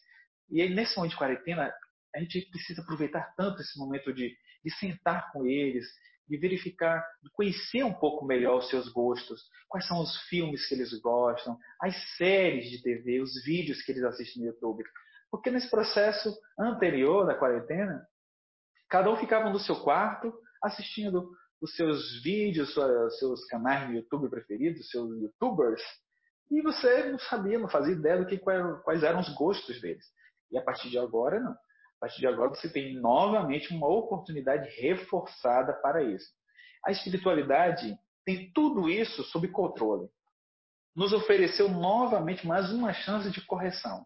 e aí, nesse momento de quarentena, a gente precisa aproveitar tanto esse momento de, de sentar com eles, de verificar, de conhecer um pouco melhor os seus gostos, quais são os filmes que eles gostam, as séries de TV, os vídeos que eles assistem no YouTube. Porque nesse processo anterior da quarentena, cada um ficava no seu quarto assistindo os seus vídeos, os seus canais no YouTube preferidos, seus YouTubers, e você não sabia, não fazia ideia do que quais eram os gostos deles. E a partir de agora, não. A partir de agora, você tem novamente uma oportunidade reforçada para isso. A espiritualidade tem tudo isso sob controle. Nos ofereceu novamente mais uma chance de correção,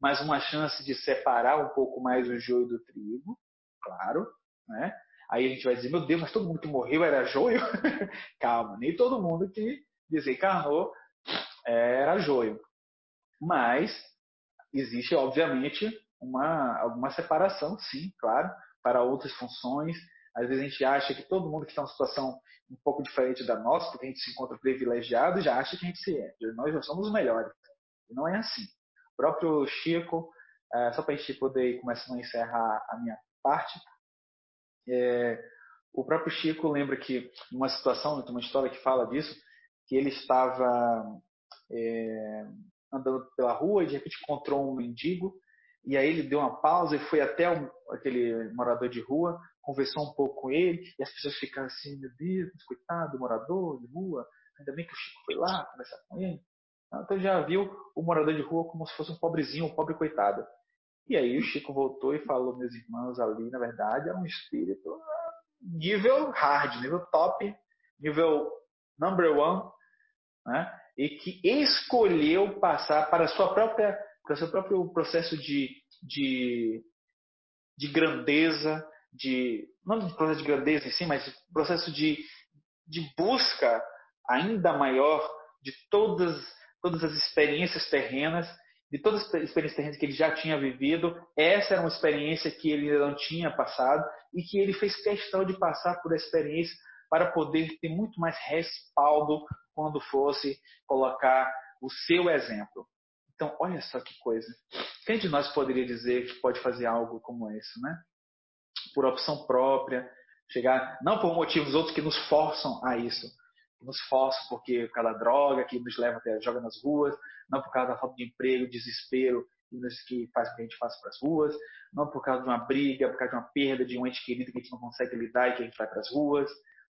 mais uma chance de separar um pouco mais o joio do trigo, claro, né? Aí a gente vai dizer, meu Deus, mas todo mundo que morreu era joio? Calma, nem todo mundo que desencarnou era joio. Mas existe, obviamente, uma, alguma separação, sim, claro, para outras funções. Às vezes a gente acha que todo mundo que está em uma situação um pouco diferente da nossa, porque a gente se encontra privilegiado, já acha que a gente se é. Nós já somos os melhores. E não é assim. O próprio Chico, é, só para a gente poder ir começando a encerrar a minha parte, é, o próprio Chico lembra que, numa situação, tem uma história que fala disso, que ele estava é, andando pela rua e de repente encontrou um mendigo e aí ele deu uma pausa e foi até um, aquele morador de rua, conversou um pouco com ele e as pessoas ficaram assim, meu Deus, coitado, morador de rua, ainda bem que o Chico foi lá conversar com ele. Então já viu o morador de rua como se fosse um pobrezinho, um pobre coitado. E aí o Chico voltou e falou, meus irmãos, ali na verdade é um espírito ah, nível hard, nível top, nível number one, né? E que escolheu passar para, sua própria, para seu próprio processo de, de, de grandeza, de, não de processo de grandeza em si, mas de processo de, de busca ainda maior de todas, todas as experiências terrenas, de todas as experiências terrenas que ele já tinha vivido. Essa era uma experiência que ele não tinha passado e que ele fez questão de passar por experiência para poder ter muito mais respaldo quando fosse colocar o seu exemplo. Então, olha só que coisa. Quem de nós poderia dizer que pode fazer algo como esse, né? Por opção própria, chegar, não por motivos outros que nos forçam a isso, que nos forçam porque por droga, que nos leva até joga nas ruas, não por causa da falta de emprego, desespero que faz com que a gente passe para as ruas, não por causa de uma briga, por causa de uma perda de um ente querido que a gente não consegue lidar e que a gente vai para as ruas,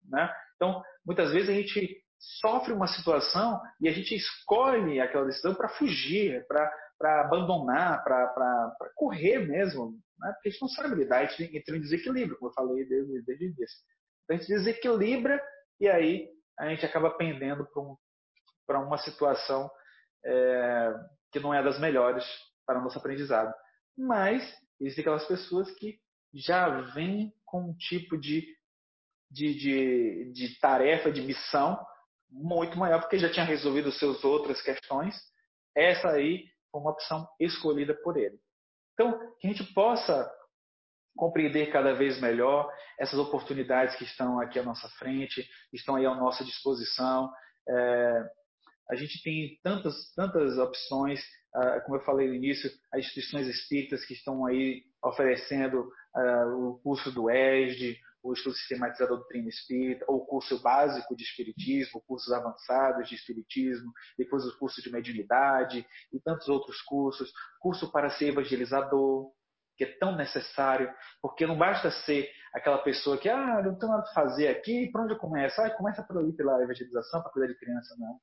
né? Então, muitas vezes a gente sofre uma situação e a gente escolhe aquela decisão para fugir, para abandonar, para correr mesmo, né? porque a gente não sabe lidar, entra em desequilíbrio, como eu falei desde, desde o início. Então a gente desequilibra e aí a gente acaba pendendo para um, uma situação é, que não é das melhores para o nosso aprendizado. Mas existem aquelas pessoas que já vêm com um tipo de de, de, de tarefa, de missão muito maior, porque já tinha resolvido suas outras questões. Essa aí foi uma opção escolhida por ele. Então, que a gente possa compreender cada vez melhor essas oportunidades que estão aqui à nossa frente, estão aí à nossa disposição. É, a gente tem tantas, tantas opções, como eu falei no início, as instituições espíritas que estão aí oferecendo ah, o curso do ESD, o estudo sistematizado da doutrina espírita, ou o curso básico de espiritismo, cursos avançados de espiritismo, depois o curso de mediunidade e tantos outros cursos, curso para ser evangelizador, que é tão necessário, porque não basta ser aquela pessoa que, ah, não tenho nada a fazer aqui, por onde eu começo? Ah, começa por ali pela evangelização, para cuidar de criança, não.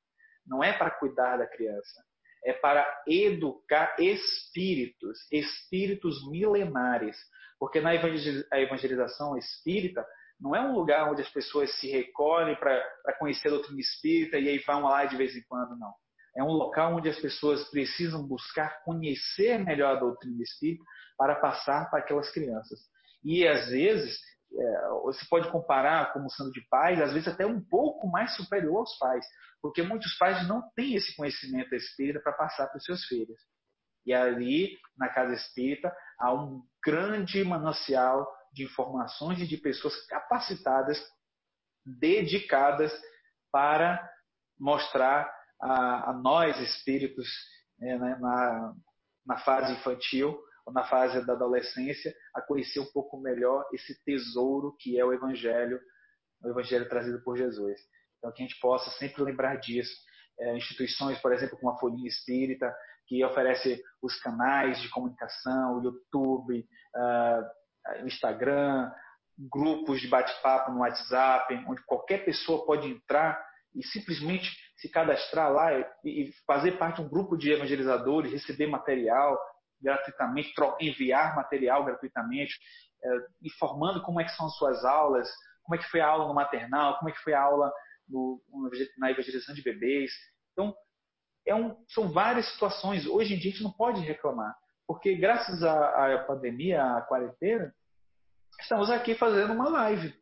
Não é para cuidar da criança, é para educar espíritos, espíritos milenares, porque na evangelização espírita, não é um lugar onde as pessoas se recolhem para conhecer a doutrina espírita e aí vão lá de vez em quando, não. É um local onde as pessoas precisam buscar conhecer melhor a doutrina espírita para passar para aquelas crianças. E às vezes, é, você pode comparar como sendo de pais, às vezes até um pouco mais superior aos pais, porque muitos pais não têm esse conhecimento espírita para passar para os seus filhos. E ali, na casa espírita, há um grande manancial de informações e de pessoas capacitadas, dedicadas para mostrar a, a nós espíritos né, na, na fase infantil ou na fase da adolescência a conhecer um pouco melhor esse tesouro que é o Evangelho, o Evangelho trazido por Jesus. Então, que a gente possa sempre lembrar disso. É, instituições, por exemplo, como a Folhinha Espírita, que oferece os canais de comunicação, o YouTube, uh, Instagram, grupos de bate-papo no WhatsApp, onde qualquer pessoa pode entrar e simplesmente se cadastrar lá e fazer parte de um grupo de evangelizadores, receber material gratuitamente, enviar material gratuitamente, é, informando como é que são as suas aulas, como é que foi a aula no maternal, como é que foi a aula no, na evangelização de bebês. Então, é um, são várias situações. Hoje em dia a gente não pode reclamar, porque graças à, à pandemia, à quarentena, estamos aqui fazendo uma live,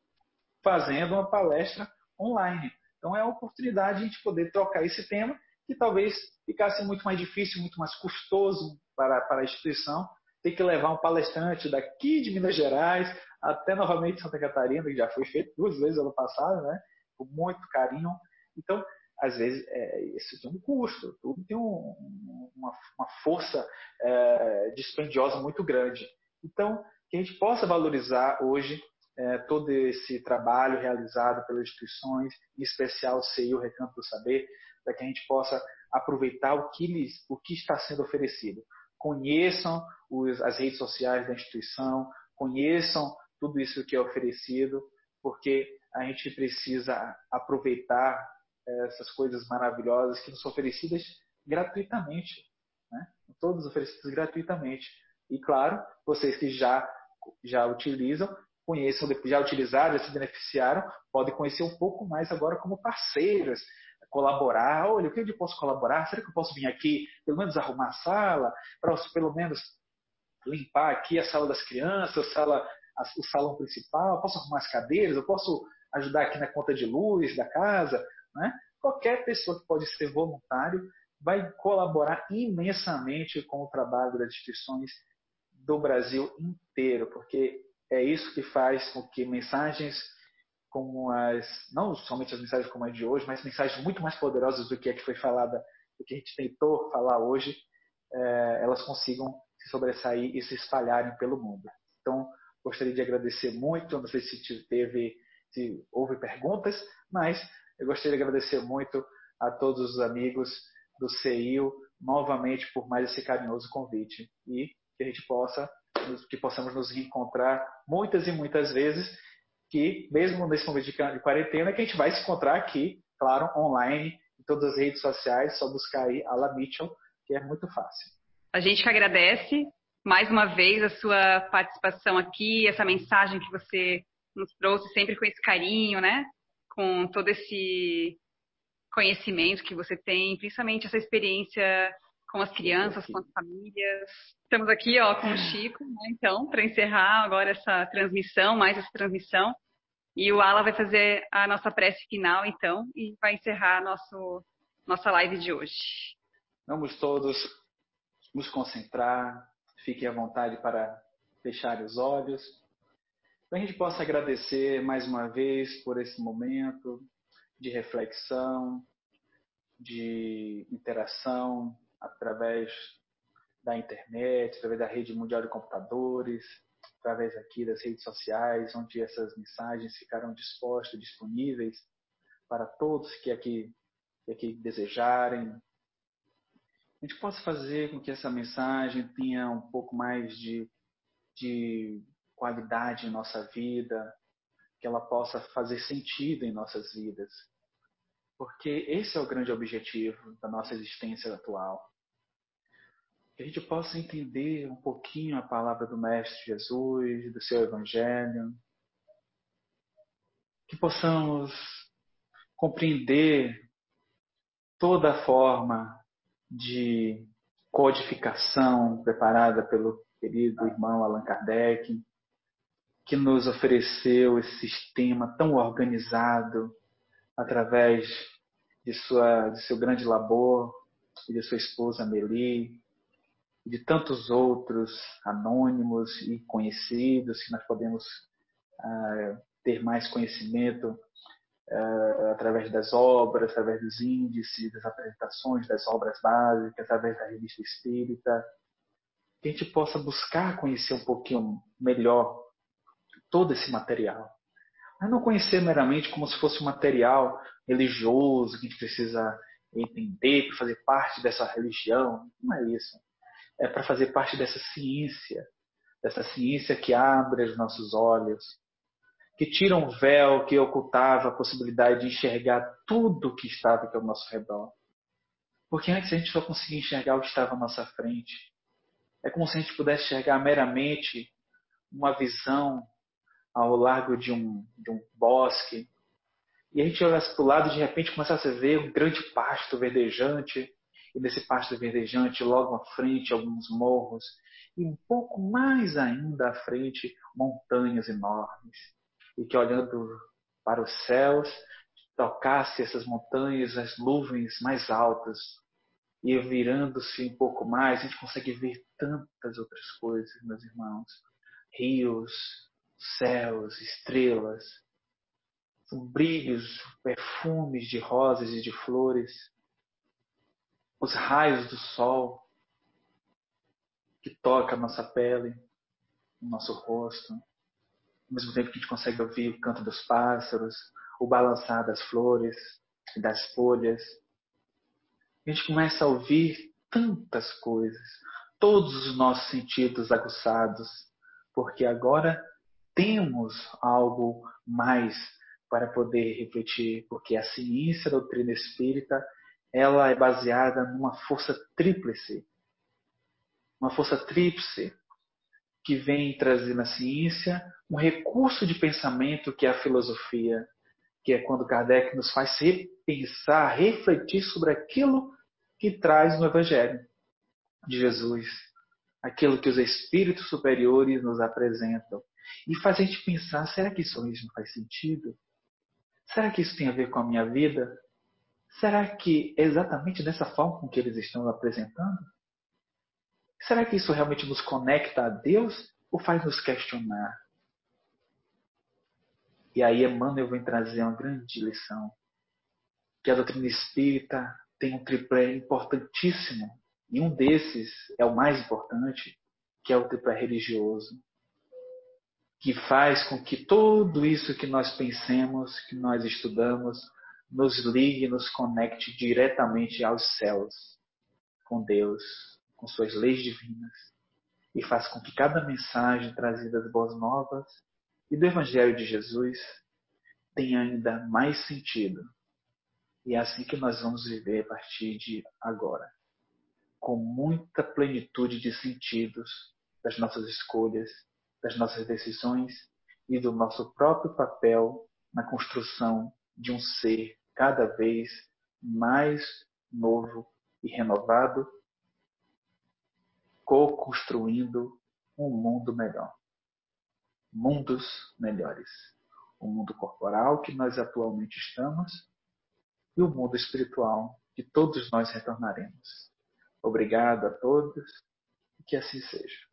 fazendo uma palestra online. Então é a oportunidade de a gente poder trocar esse tema que talvez ficasse muito mais difícil, muito mais custoso para, para a instituição ter que levar um palestrante daqui de Minas Gerais até novamente Santa Catarina, que já foi feito duas vezes ano passado, né? com muito carinho. Então, às vezes, é, isso tem um custo, tudo tem um, uma, uma, força é, dispendiosa muito grande. Então, que a gente possa valorizar hoje é, todo esse trabalho realizado pelas instituições, em especial o CI, o Recanto do Saber, para que a gente possa aproveitar o que, lhes, o que está sendo oferecido. Conheçam os, as redes sociais da instituição, conheçam tudo isso que é oferecido, porque a gente precisa aproveitar essas coisas maravilhosas que nos são oferecidas gratuitamente, né? Todas oferecidas gratuitamente. E claro, vocês que já já utilizam, conheçam, já utilizaram, já se beneficiaram, podem conhecer um pouco mais agora como parceiras, colaborar. Olha, o que eu posso colaborar? Será que eu posso vir aqui, pelo menos arrumar a sala, para pelo menos limpar aqui a sala das crianças, a sala, o salão principal? Eu posso arrumar as cadeiras? Eu posso ajudar aqui na conta de luz da casa? Né? Qualquer pessoa que pode ser voluntário vai colaborar imensamente com o trabalho das instituições do Brasil inteiro, porque é isso que faz com que mensagens como as, não somente as mensagens como a de hoje, mas mensagens muito mais poderosas do que a que foi falada, do que a gente tentou falar hoje, é, elas consigam se sobressair e se espalharem pelo mundo. Então, gostaria de agradecer muito, não sei se teve, se houve perguntas, mas eu gostaria de agradecer muito a todos os amigos do CEIU novamente por mais esse carinhoso convite e que a gente possa que possamos nos encontrar muitas e muitas vezes que mesmo nesse momento de quarentena que a gente vai se encontrar aqui, claro, online, em todas as redes sociais, só buscar aí Ala Mitchell, que é muito fácil. A gente que agradece mais uma vez a sua participação aqui, essa mensagem que você nos trouxe sempre com esse carinho, né? Com todo esse conhecimento que você tem, principalmente essa experiência com as crianças, com as famílias. Estamos aqui ó, com o Chico, né, então, para encerrar agora essa transmissão, mais essa transmissão. E o Ala vai fazer a nossa prece final, então, e vai encerrar nosso, nossa live de hoje. Vamos todos nos concentrar, fiquem à vontade para fechar os olhos. Para a gente possa agradecer mais uma vez por esse momento de reflexão, de interação, através da internet, através da rede mundial de computadores, através aqui das redes sociais, onde essas mensagens ficarão dispostas, disponíveis para todos que aqui, que aqui desejarem. A gente possa fazer com que essa mensagem tenha um pouco mais de, de qualidade em nossa vida, que ela possa fazer sentido em nossas vidas. Porque esse é o grande objetivo da nossa existência atual. Que a gente possa entender um pouquinho a palavra do Mestre Jesus, do seu Evangelho. Que possamos compreender toda a forma de codificação preparada pelo querido irmão Allan Kardec, que nos ofereceu esse sistema tão organizado através de, sua, de seu grande labor e de sua esposa Amélie, e de tantos outros anônimos e conhecidos que nós podemos uh, ter mais conhecimento uh, através das obras, através dos índices, das apresentações das obras básicas, através da revista espírita, que a gente possa buscar conhecer um pouquinho melhor todo esse material mas não conhecer meramente como se fosse um material religioso que a gente precisa entender para fazer parte dessa religião. Não é isso. É para fazer parte dessa ciência, dessa ciência que abre os nossos olhos, que tira um véu que ocultava a possibilidade de enxergar tudo que estava aqui ao nosso redor. Porque antes a gente só conseguia enxergar o que estava à nossa frente. É como se a gente pudesse enxergar meramente uma visão ao largo de um, de um bosque. E a gente olhasse para o lado e de repente começasse a ver um grande pasto verdejante. E desse pasto verdejante, logo à frente, alguns morros. E um pouco mais ainda à frente, montanhas enormes. E que olhando para os céus, tocasse essas montanhas, as nuvens mais altas. E virando-se um pouco mais, a gente consegue ver tantas outras coisas, meus irmãos. Rios, céus, estrelas, são brilhos, perfumes de rosas e de flores, os raios do sol que toca a nossa pele, o nosso rosto, ao mesmo tempo que a gente consegue ouvir o canto dos pássaros, o balançar das flores e das folhas. A gente começa a ouvir tantas coisas, todos os nossos sentidos aguçados, porque agora temos algo mais para poder refletir, porque a ciência da doutrina espírita ela é baseada numa força tríplice, uma força tríplice que vem trazer na ciência um recurso de pensamento que é a filosofia, que é quando Kardec nos faz repensar, refletir sobre aquilo que traz no Evangelho de Jesus, aquilo que os espíritos superiores nos apresentam. E faz a gente pensar: será que isso mesmo faz sentido? Será que isso tem a ver com a minha vida? Será que é exatamente dessa forma com que eles estão apresentando? Será que isso realmente nos conecta a Deus ou faz nos questionar? E aí Emmanuel vem trazer uma grande lição. Que a doutrina espírita tem um triplé importantíssimo. E um desses é o mais importante, que é o triplé religioso. Que faz com que tudo isso que nós pensemos, que nós estudamos, nos ligue, nos conecte diretamente aos céus, com Deus, com suas leis divinas, e faz com que cada mensagem trazida das boas novas e do Evangelho de Jesus tenha ainda mais sentido. E é assim que nós vamos viver a partir de agora, com muita plenitude de sentidos das nossas escolhas, das nossas decisões e do nosso próprio papel na construção de um ser cada vez mais novo e renovado co-construindo um mundo melhor. Mundos melhores. O mundo corporal que nós atualmente estamos e o mundo espiritual que todos nós retornaremos. Obrigado a todos e que assim seja.